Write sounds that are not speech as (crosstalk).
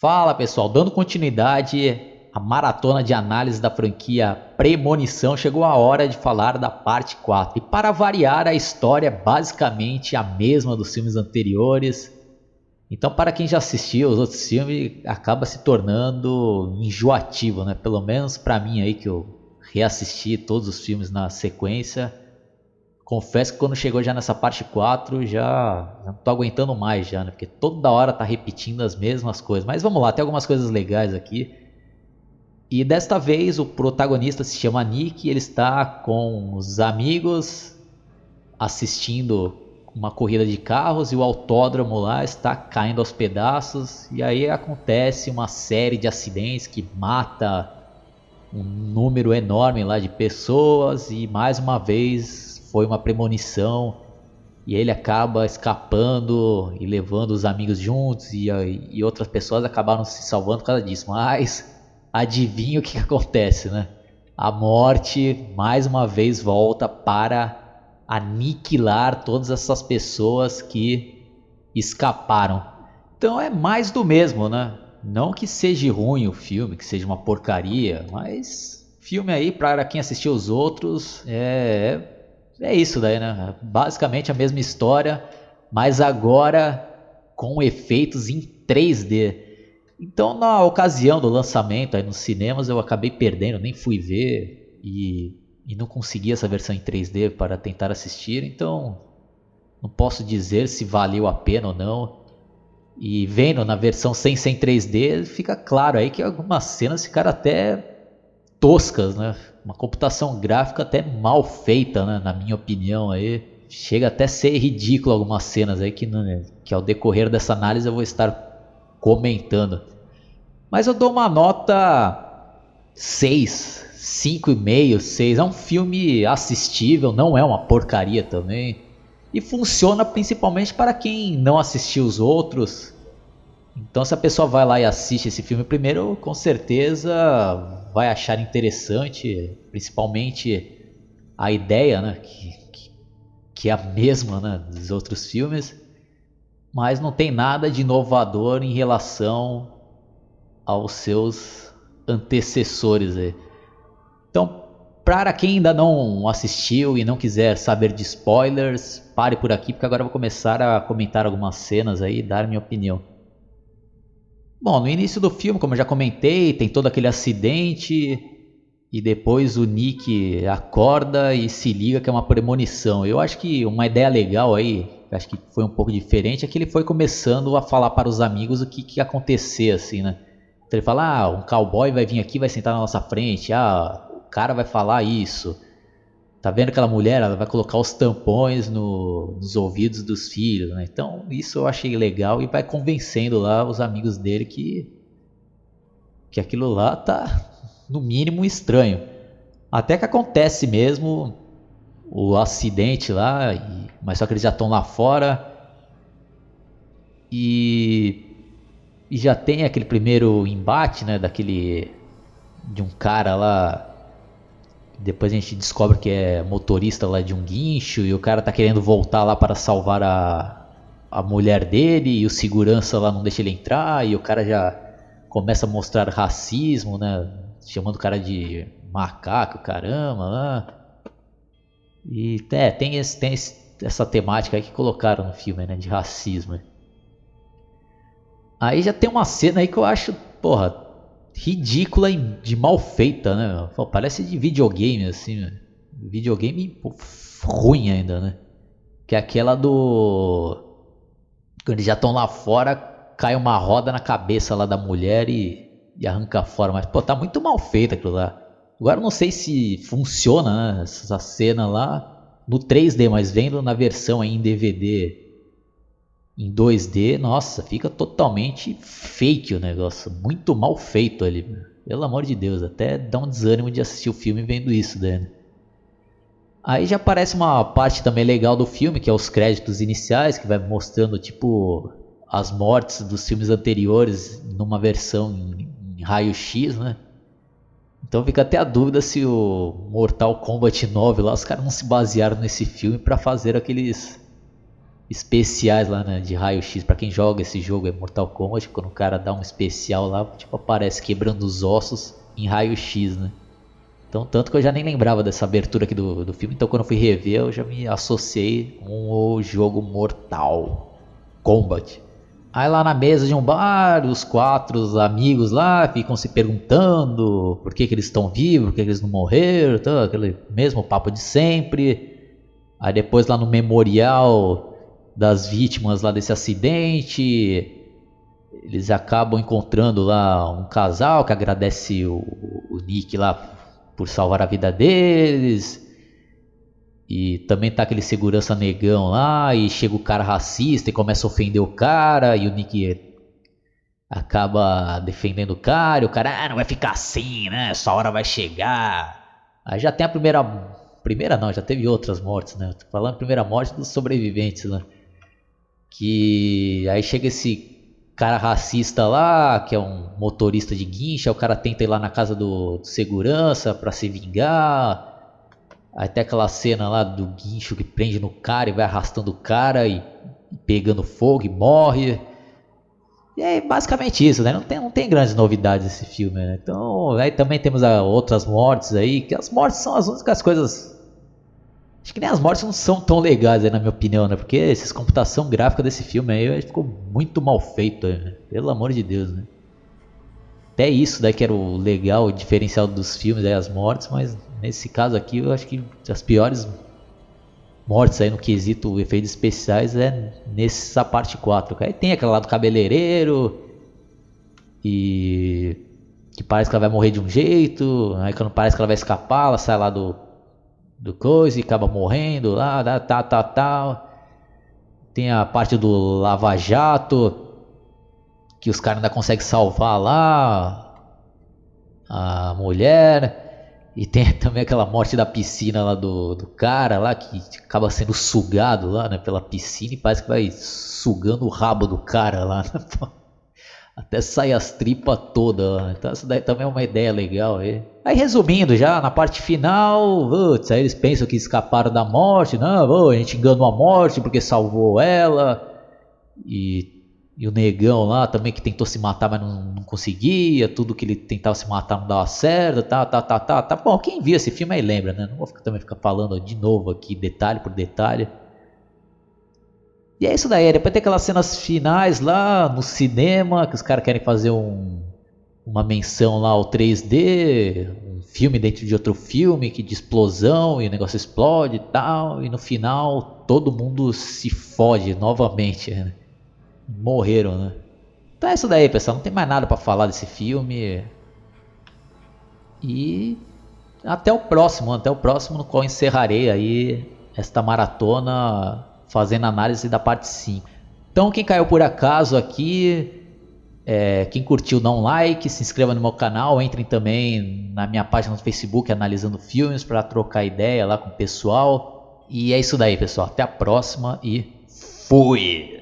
Fala pessoal, dando continuidade à maratona de análise da franquia Premonição, chegou a hora de falar da parte 4. E para variar, a história é basicamente a mesma dos filmes anteriores. Então, para quem já assistiu os outros filmes, acaba se tornando enjoativo, né? Pelo menos para mim aí que eu reassisti todos os filmes na sequência Confesso que quando chegou já nessa parte 4, já, já não tô aguentando mais já, né? Porque toda hora tá repetindo as mesmas coisas. Mas vamos lá, tem algumas coisas legais aqui. E desta vez o protagonista se chama Nick ele está com os amigos assistindo uma corrida de carros e o autódromo lá está caindo aos pedaços e aí acontece uma série de acidentes que mata um número enorme lá de pessoas e mais uma vez foi uma premonição e ele acaba escapando e levando os amigos juntos e, e outras pessoas acabaram se salvando por causa disso. Mas adivinha o que, que acontece, né? A morte mais uma vez volta para aniquilar todas essas pessoas que escaparam. Então é mais do mesmo, né? Não que seja ruim o filme, que seja uma porcaria, mas filme aí para quem assistiu os outros é é isso daí, né? Basicamente a mesma história, mas agora com efeitos em 3D. Então, na ocasião do lançamento aí nos cinemas, eu acabei perdendo, nem fui ver e, e não consegui essa versão em 3D para tentar assistir. Então, não posso dizer se valeu a pena ou não. E vendo na versão sem sem 3D, fica claro aí que algumas cenas ficaram até toscas, né? Uma computação gráfica até mal feita, né? Na minha opinião aí. Chega até a ser ridículo algumas cenas aí que, né? que ao decorrer dessa análise eu vou estar comentando. Mas eu dou uma nota 6, 5,5, 6. É um filme assistível, não é uma porcaria também. E funciona principalmente para quem não assistiu os outros então, se a pessoa vai lá e assiste esse filme primeiro, com certeza vai achar interessante, principalmente a ideia, né, que, que, que é a mesma né, dos outros filmes, mas não tem nada de inovador em relação aos seus antecessores. Aí. Então, para quem ainda não assistiu e não quiser saber de spoilers, pare por aqui, porque agora eu vou começar a comentar algumas cenas aí e dar minha opinião. Bom, no início do filme, como eu já comentei, tem todo aquele acidente e depois o Nick acorda e se liga que é uma premonição. Eu acho que uma ideia legal aí, acho que foi um pouco diferente, é que ele foi começando a falar para os amigos o que, que ia acontecer, assim, né? Então ele fala, ah, um cowboy vai vir aqui, vai sentar na nossa frente, ah, o cara vai falar isso. Tá vendo aquela mulher? Ela vai colocar os tampões no, nos ouvidos dos filhos, né? Então, isso eu achei legal e vai convencendo lá os amigos dele que que aquilo lá tá no mínimo estranho. Até que acontece mesmo o acidente lá, e, mas só que eles já estão lá fora e, e já tem aquele primeiro embate, né, daquele de um cara lá depois a gente descobre que é motorista lá de um guincho e o cara tá querendo voltar lá para salvar a, a mulher dele e o segurança lá não deixa ele entrar e o cara já começa a mostrar racismo, né? Chamando o cara de macaco, caramba, lá. E é, tem, esse, tem esse, essa temática aí que colocaram no filme, né? De racismo. Aí já tem uma cena aí que eu acho, porra, ridícula e de mal feita, né? Pô, parece de videogame, assim, videogame pô, ruim ainda, né? Que é aquela do. Quando eles já estão lá fora, cai uma roda na cabeça lá da mulher e, e arranca fora. Mas, pô, tá muito mal feita aquilo lá. Agora não sei se funciona né, essa cena lá no 3D, mas vendo na versão aí em DVD em 2D, nossa, fica totalmente fake o negócio, muito mal feito ali. Pelo amor de Deus, até dá um desânimo de assistir o filme vendo isso, né? Aí já aparece uma parte também legal do filme, que é os créditos iniciais, que vai mostrando tipo as mortes dos filmes anteriores numa versão em, em raio-x, né? Então fica até a dúvida se o Mortal Kombat 9 lá, os caras não se basearam nesse filme para fazer aqueles especiais lá né, de raio-x. Para quem joga esse jogo é Mortal Kombat, quando o cara dá um especial lá, tipo, aparece quebrando os ossos em raio-x, né? Então, tanto que eu já nem lembrava dessa abertura aqui do, do filme. Então, quando eu fui rever, eu já me associei com o jogo Mortal Kombat. Aí lá na mesa de um bar, os quatro amigos lá ficam se perguntando por que, que eles estão vivos, por que, que eles não morreram, tá, aquele mesmo papo de sempre. Aí depois lá no memorial das vítimas lá desse acidente, eles acabam encontrando lá um casal que agradece o, o Nick lá por salvar a vida deles. E também tá aquele segurança negão lá, e chega o cara racista e começa a ofender o cara, e o Nick acaba defendendo o cara, e o cara, ah, não vai ficar assim, né? Sua hora vai chegar. Aí já tem a primeira. Primeira não, já teve outras mortes, né? Tô falando primeira morte dos sobreviventes, né? Que aí chega esse cara racista lá, que é um motorista de guincha, o cara tenta ir lá na casa do, do segurança para se vingar. Até aquela cena lá do guincho que prende no cara e vai arrastando o cara e, pegando fogo e morre. E é basicamente isso, né? Não tem, não tem grandes novidades esse filme, né? Então, aí também temos a, outras mortes aí, que as mortes são as únicas coisas Acho que nem as mortes não são tão legais aí, na minha opinião, né? Porque essa computação gráfica desse filme aí ficou muito mal feito, né? pelo amor de Deus, né? Até isso daí que era o legal, o diferencial dos filmes, aí, as mortes, mas nesse caso aqui eu acho que as piores mortes aí no quesito efeitos especiais é nessa parte 4. Aí tem aquela lá do cabeleireiro e que parece que ela vai morrer de um jeito, aí quando parece que ela vai escapar, ela sai lá do do coisa e acaba morrendo lá, tal, tal, tal. Tem a parte do Lava Jato, que os caras ainda conseguem salvar lá a mulher. E tem (laughs) também aquela morte da piscina lá do, do cara lá, que acaba sendo sugado lá, né, pela piscina e parece que vai sugando o rabo do cara lá. Né? Até sai as tripas todas. Então essa daí também é uma ideia legal aí. Aí resumindo já, na parte final, putz, aí eles pensam que escaparam da morte. Não, a gente enganou a morte porque salvou ela. E, e o negão lá também que tentou se matar, mas não, não, conseguia. Tudo que ele tentava se matar não dava certo. Tá, tá, tá, tá, tá. Bom, quem viu esse filme aí lembra, né? Não vou ficar, também ficar falando de novo aqui, detalhe por detalhe. E é isso daí, depois tem aquelas cenas finais lá no cinema, que os caras querem fazer um, uma menção lá ao 3D, um filme dentro de outro filme, que de explosão e o negócio explode e tal, e no final todo mundo se fode novamente, né? Morreram, né? Então é isso daí, pessoal, não tem mais nada para falar desse filme. E até o próximo, até o próximo no qual encerrarei aí esta maratona fazendo análise da parte 5. Então, quem caiu por acaso aqui, é, quem curtiu, dá um like, se inscreva no meu canal, entrem também na minha página no Facebook analisando filmes para trocar ideia lá com o pessoal. E é isso daí, pessoal. Até a próxima e fui!